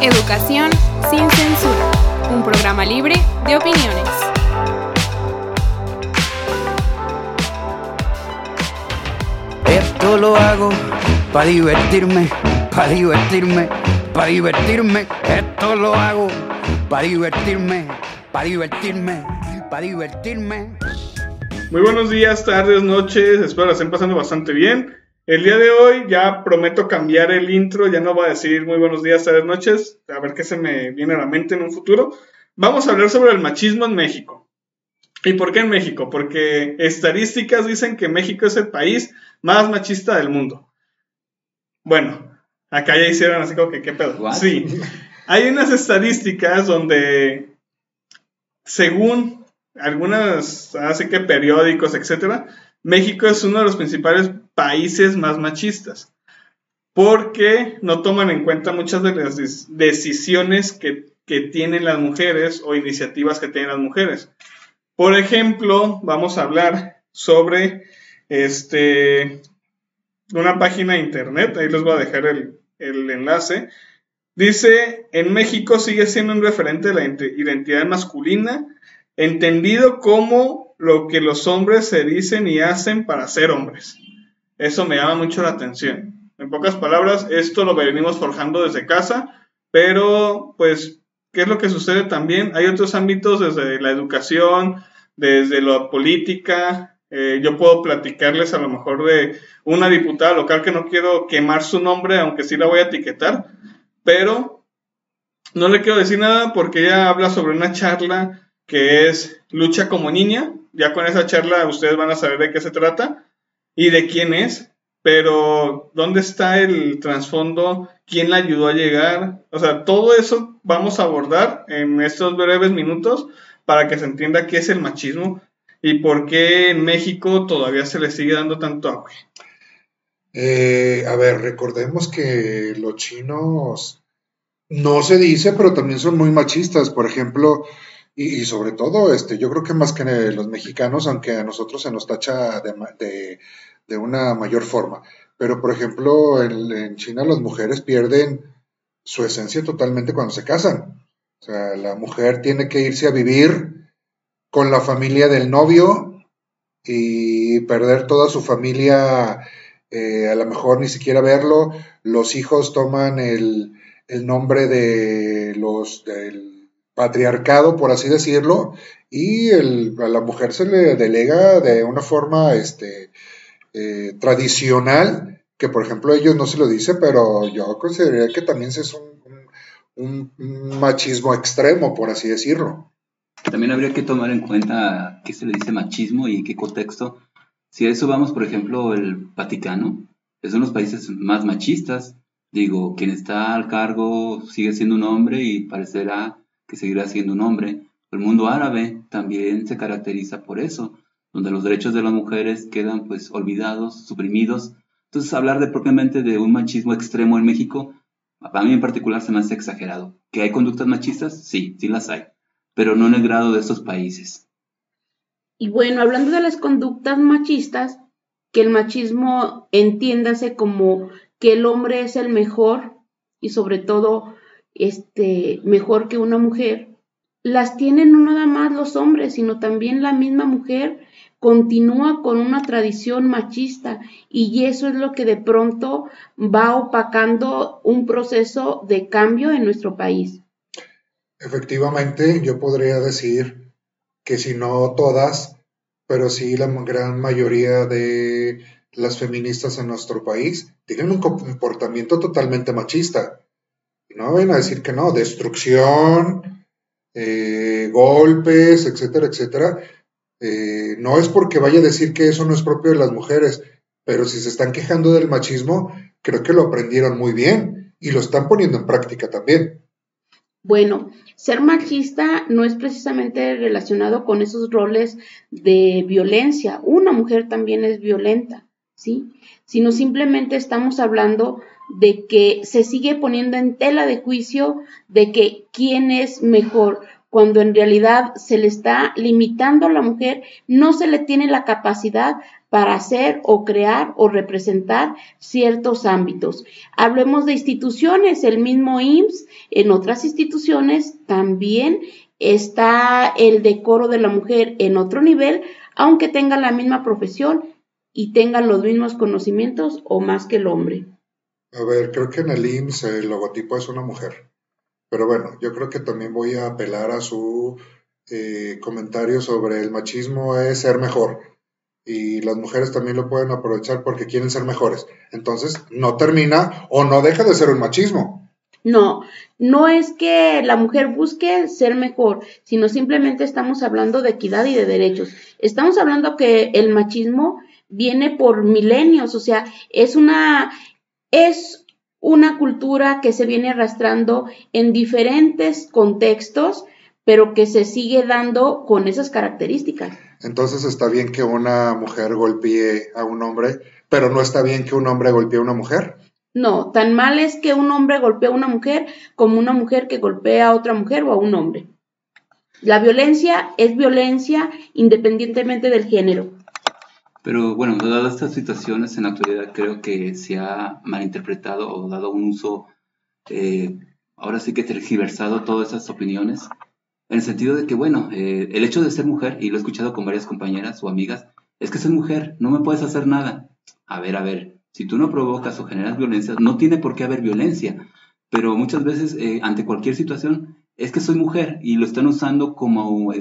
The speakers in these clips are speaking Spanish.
Educación sin censura, un programa libre de opiniones. Esto lo hago para divertirme, para divertirme, para divertirme. Esto lo hago para divertirme, para divertirme, para divertirme. Muy buenos días, tardes, noches, espero la estén pasando bastante bien. El día de hoy ya prometo cambiar el intro, ya no voy a decir muy buenos días, tardes, noches, a ver qué se me viene a la mente en un futuro. Vamos a hablar sobre el machismo en México. ¿Y por qué en México? Porque estadísticas dicen que México es el país más machista del mundo. Bueno, acá ya hicieron así como que, ¿qué pedo? What? Sí. Hay unas estadísticas donde, según algunas, así que periódicos, etcétera, México es uno de los principales países más machistas. Porque no toman en cuenta muchas de las decisiones que, tienen las mujeres o iniciativas que tienen las mujeres. Por ejemplo, vamos a hablar sobre este una página de internet, ahí les voy a dejar el, el enlace. Dice, en México sigue siendo un referente de la ide- identidad masculina, entendido como lo que los hombres se dicen y hacen para ser hombres. Eso me llama mucho la atención. En pocas palabras, esto lo venimos forjando desde casa, pero pues, ¿qué es lo que sucede también? Hay otros ámbitos desde la educación, desde la política. Eh, yo puedo platicarles a lo mejor de una diputada local que no quiero quemar su nombre, aunque sí la voy a etiquetar, pero no le quiero decir nada porque ella habla sobre una charla que es Lucha como niña. Ya con esa charla ustedes van a saber de qué se trata y de quién es, pero ¿dónde está el trasfondo? ¿Quién la ayudó a llegar? O sea, todo eso vamos a abordar en estos breves minutos para que se entienda qué es el machismo y por qué en México todavía se le sigue dando tanto auge. Eh, a ver, recordemos que los chinos no se dice, pero también son muy machistas, por ejemplo, y, sobre todo, este, yo creo que más que los mexicanos, aunque a nosotros se nos tacha de, de- de una mayor forma. Pero, por ejemplo, en, China las mujeres pierden su esencia totalmente cuando se casan. O sea, la mujer tiene que irse a vivir con la familia del novio y perder toda su familia eh, a lo mejor ni siquiera verlo, los hijos toman el, nombre de los del patriarcado, por así decirlo, y a la mujer se le delega de una forma este, eh, tradicional, que por ejemplo ellos no se lo dicen, pero yo consideraría que también es un, un- machismo extremo, por así decirlo. También habría que tomar en cuenta qué se le dice machismo y qué contexto. Si a eso vamos, por ejemplo, el Vaticano, es uno de los países más machistas. Digo, quien está al cargo sigue siendo un hombre y parecerá que seguirá siendo un hombre. El mundo árabe también se caracteriza por eso, donde los derechos de las mujeres quedan pues olvidados, suprimidos. Entonces, hablar de propiamente de un machismo extremo en México, a mí en particular se me hace exagerado. ¿Que hay conductas machistas? Sí, sí las hay pero no en el grado de estos países. Y bueno, hablando de las conductas machistas, que el machismo entiéndase como que el hombre es el mejor y sobre todo este mejor que una mujer, las tienen no nada más los hombres, sino también la misma mujer continúa con una tradición machista y eso es lo que de pronto va opacando un proceso de cambio en nuestro país. Efectivamente, yo podría decir que si no todas, pero sí la gran mayoría de las feministas en nuestro país tienen un comportamiento totalmente machista. No vayan a decir que no, destrucción, eh, golpes, etcétera, etcétera. Eh, no es porque vaya a decir que eso no es propio de las mujeres, pero si se están quejando del machismo, creo que lo aprendieron muy bien y lo están poniendo en práctica también. Bueno, ser machista no es precisamente relacionado con esos roles de violencia. Una mujer también es violenta, ¿sí? Sino simplemente estamos hablando de que se sigue poniendo en tela de juicio de que quién es mejor, cuando en realidad se le está limitando a la mujer, no se le tiene la capacidad para hacer o crear o representar ciertos ámbitos. Hablemos de instituciones, el mismo IMSS, en otras instituciones también está el decoro de la mujer en otro nivel, aunque tenga la misma profesión y tengan los mismos conocimientos o más que el hombre. A ver, creo que en el IMSS el logotipo es una mujer. Pero bueno, yo creo que también voy a apelar a su eh, comentario sobre el machismo es ser mejor. Y las mujeres también lo pueden aprovechar porque quieren ser mejores. Entonces, no termina o no deja de ser un machismo. No, no es que la mujer busque ser mejor, sino simplemente estamos hablando de equidad y de derechos. Estamos hablando que el machismo viene por milenios, o sea, es una, es una cultura que se viene arrastrando en diferentes contextos, pero que se sigue dando con esas características. Entonces está bien que una mujer golpee a un hombre, pero no está bien que un hombre golpee a una mujer. No, tan mal es que un hombre golpee a una mujer como una mujer que golpea a otra mujer o a un hombre. La violencia es violencia independientemente del género. Pero bueno, dadas estas situaciones, en la actualidad creo que se ha malinterpretado o dado un uso, eh, ahora sí que tergiversado todas esas opiniones, en el sentido de que, bueno, eh, el hecho de ser mujer, y lo he escuchado con varias compañeras o amigas, es que soy mujer, no me puedes hacer nada. A ver, a ver, si tú no provocas o generas violencia, no tiene por qué haber violencia, pero muchas veces eh, ante cualquier situación es que soy mujer y lo están usando como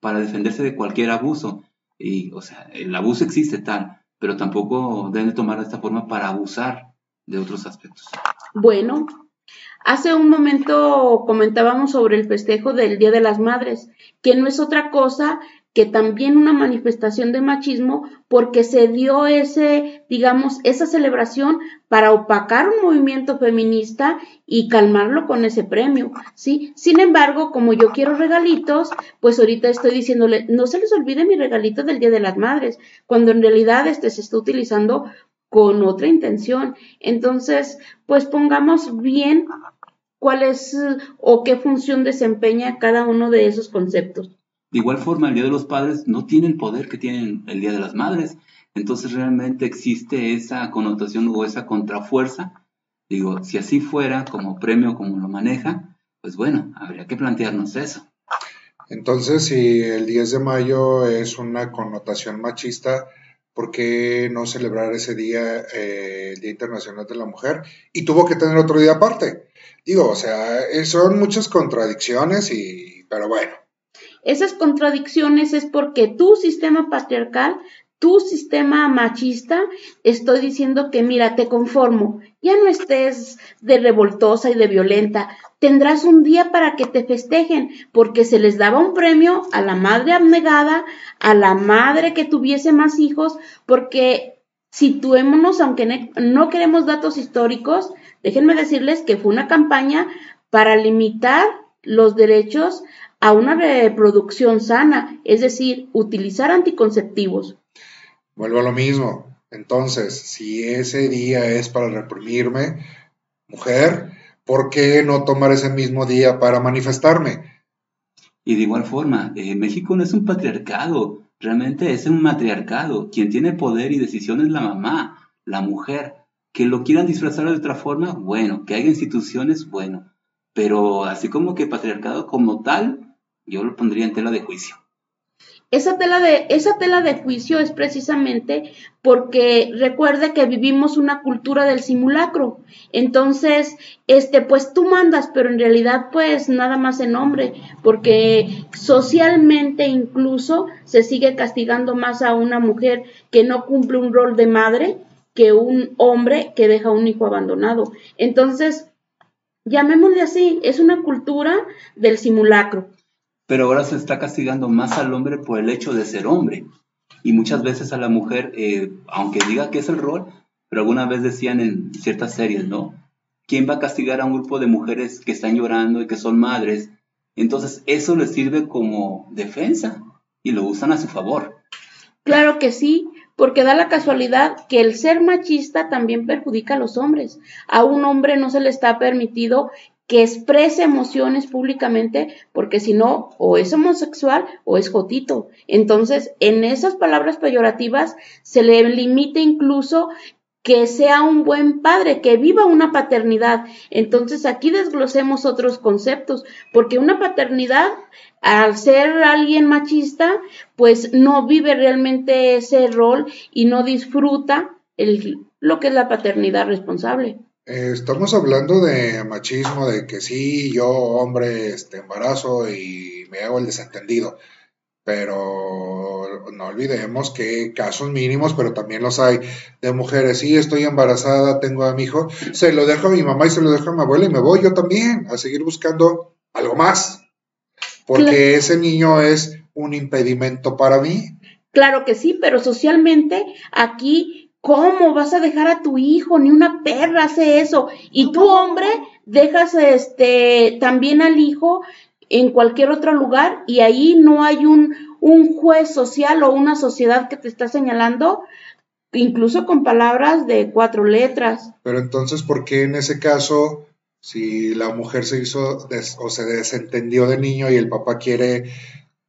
para defenderse de cualquier abuso. Y, o sea, el abuso existe tal, pero tampoco deben tomar de esta forma para abusar de otros aspectos. Bueno, hace un momento comentábamos sobre el festejo del Día de las Madres, que no es otra cosa que también una manifestación de machismo porque se dio ese, digamos, esa celebración para opacar un movimiento feminista y calmarlo con ese premio, ¿sí? Sin embargo, como yo quiero regalitos, pues ahorita estoy diciéndole, no se les olvide mi regalito del Día de las Madres, cuando en realidad este se está utilizando con otra intención. Entonces, pues pongamos bien cuál es o qué función desempeña cada uno de esos conceptos. De igual forma, el Día de los Padres no tiene el poder que tiene el Día de las Madres. Entonces realmente existe esa connotación o esa contrafuerza. Digo, si así fuera, como premio, como lo maneja, pues bueno, habría que plantearnos eso. Entonces, si el 10 de mayo es una connotación machista, ¿por qué no celebrar ese día, eh, el Día Internacional de la Mujer? Y tuvo que tener otro día aparte. Digo, o sea, eh, son muchas contradicciones y, pero bueno. Esas contradicciones es porque tu sistema patriarcal, tu sistema machista, estoy diciendo que mira, te conformo, ya no estés de revoltosa y de violenta, tendrás un día para que te festejen, porque se les daba un premio a la madre abnegada, a la madre que tuviese más hijos, porque situémonos, aunque no queremos datos históricos, déjenme decirles que fue una campaña para limitar los derechos a una reproducción sana, es decir, utilizar anticonceptivos. Vuelvo a lo mismo. Entonces, si ese día es para reprimirme, mujer, ¿por qué no tomar ese mismo día para manifestarme? Y de igual forma, eh, México no es un patriarcado, realmente es un matriarcado. Quien tiene poder y decisión es la mamá, la mujer. Que lo quieran disfrazar de otra forma, bueno. Que haya instituciones, bueno. Pero así como que patriarcado como tal, yo lo pondría en tela de juicio. Esa tela de, esa tela de juicio es precisamente porque recuerde que vivimos una cultura del simulacro. Entonces, este, pues tú mandas, pero en realidad, pues nada más en nombre, porque socialmente incluso se sigue castigando más a una mujer que no cumple un rol de madre que un hombre que deja un hijo abandonado. Entonces, llamémosle así, es una cultura del simulacro pero ahora se está castigando más al hombre por el hecho de ser hombre. Y muchas veces a la mujer, eh, aunque diga que es el rol, pero alguna vez decían en ciertas series, ¿no? ¿Quién va a castigar a un grupo de mujeres que están llorando y que son madres? Entonces eso les sirve como defensa y lo usan a su favor. Claro que sí, porque da la casualidad que el ser machista también perjudica a los hombres. A un hombre no se le está permitido que exprese emociones públicamente, porque si no, o es homosexual o es jotito. Entonces, en esas palabras peyorativas se le limita incluso que sea un buen padre, que viva una paternidad. Entonces aquí desglosemos otros conceptos, porque una paternidad, al ser alguien machista, pues no vive realmente ese rol y no disfruta el, lo que es la paternidad responsable. Eh, estamos hablando de machismo, de que sí, yo hombre, este embarazo y me hago el desentendido. Pero no olvidemos que casos mínimos, pero también los hay de mujeres. Sí, estoy embarazada, tengo a mi hijo, se lo dejo a mi mamá y se lo dejo a mi abuela y me voy yo también a seguir buscando algo más. Porque ese niño es un impedimento para mí. Claro que sí, pero socialmente aquí ¿Cómo vas a dejar a tu hijo? Ni una perra hace eso. Y tú, hombre, dejas este también al hijo en cualquier otro lugar y ahí no hay un, un juez social o una sociedad que te está señalando, incluso con palabras de cuatro letras. Pero entonces, ¿por qué en ese caso, si la mujer se hizo o se desentendió de niño y el papá quiere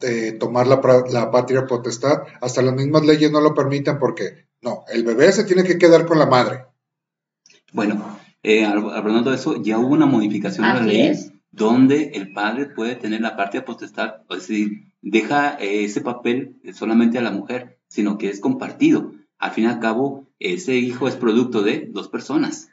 eh, tomar la, la patria potestad, hasta las mismas leyes no lo permiten porque no, el bebé se tiene que quedar con la madre. Bueno, eh, hablando de eso, ya hubo una modificación de la ley donde el padre puede tener la parte de potestad, es decir, deja eh, ese papel solamente a la mujer, sino que es compartido. Al fin y al cabo, ese hijo es producto de dos personas.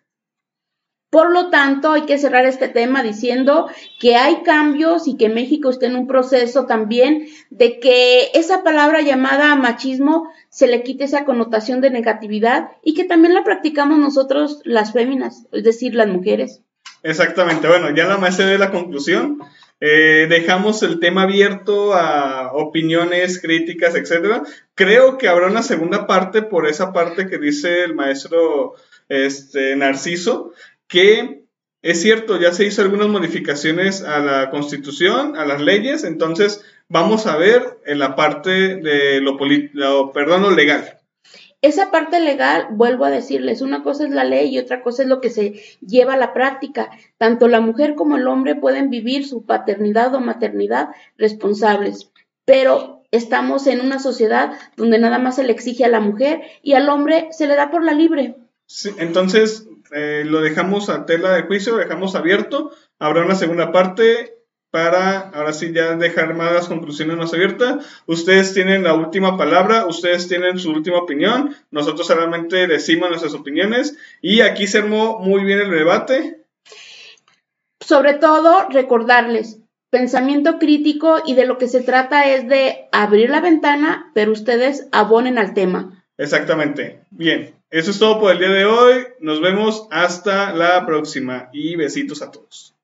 Por lo tanto, hay que cerrar este tema diciendo que hay cambios y que México está en un proceso también de que esa palabra llamada machismo se le quite esa connotación de negatividad y que también la practicamos nosotros las féminas, es decir, las mujeres. Exactamente, bueno, ya la maestra de la conclusión. Eh, dejamos el tema abierto a opiniones, críticas, etcétera. Creo que habrá una segunda parte por esa parte que dice el maestro este, Narciso, que es cierto, ya se hizo algunas modificaciones a la constitución, a las leyes, entonces vamos a ver en la parte de lo, lo, perdón, lo legal. Esa parte legal, vuelvo a decirles, una cosa es la ley y otra cosa es lo que se lleva a la práctica. Tanto la mujer como el hombre pueden vivir su paternidad o maternidad responsables, pero estamos en una sociedad donde nada más se le exige a la mujer y al hombre se le da por la libre. Sí, entonces, eh, lo dejamos a tela de juicio, lo dejamos abierto. Habrá una segunda parte para ahora sí ya dejar más las conclusiones más abiertas. Ustedes tienen la última palabra, ustedes tienen su última opinión, nosotros solamente decimos nuestras opiniones y aquí se armó muy bien el debate. Sobre todo, recordarles, pensamiento crítico y de lo que se trata es de abrir la ventana, pero ustedes abonen al tema. Exactamente. Bien, eso es todo por el día de hoy. Nos vemos hasta la próxima y besitos a todos.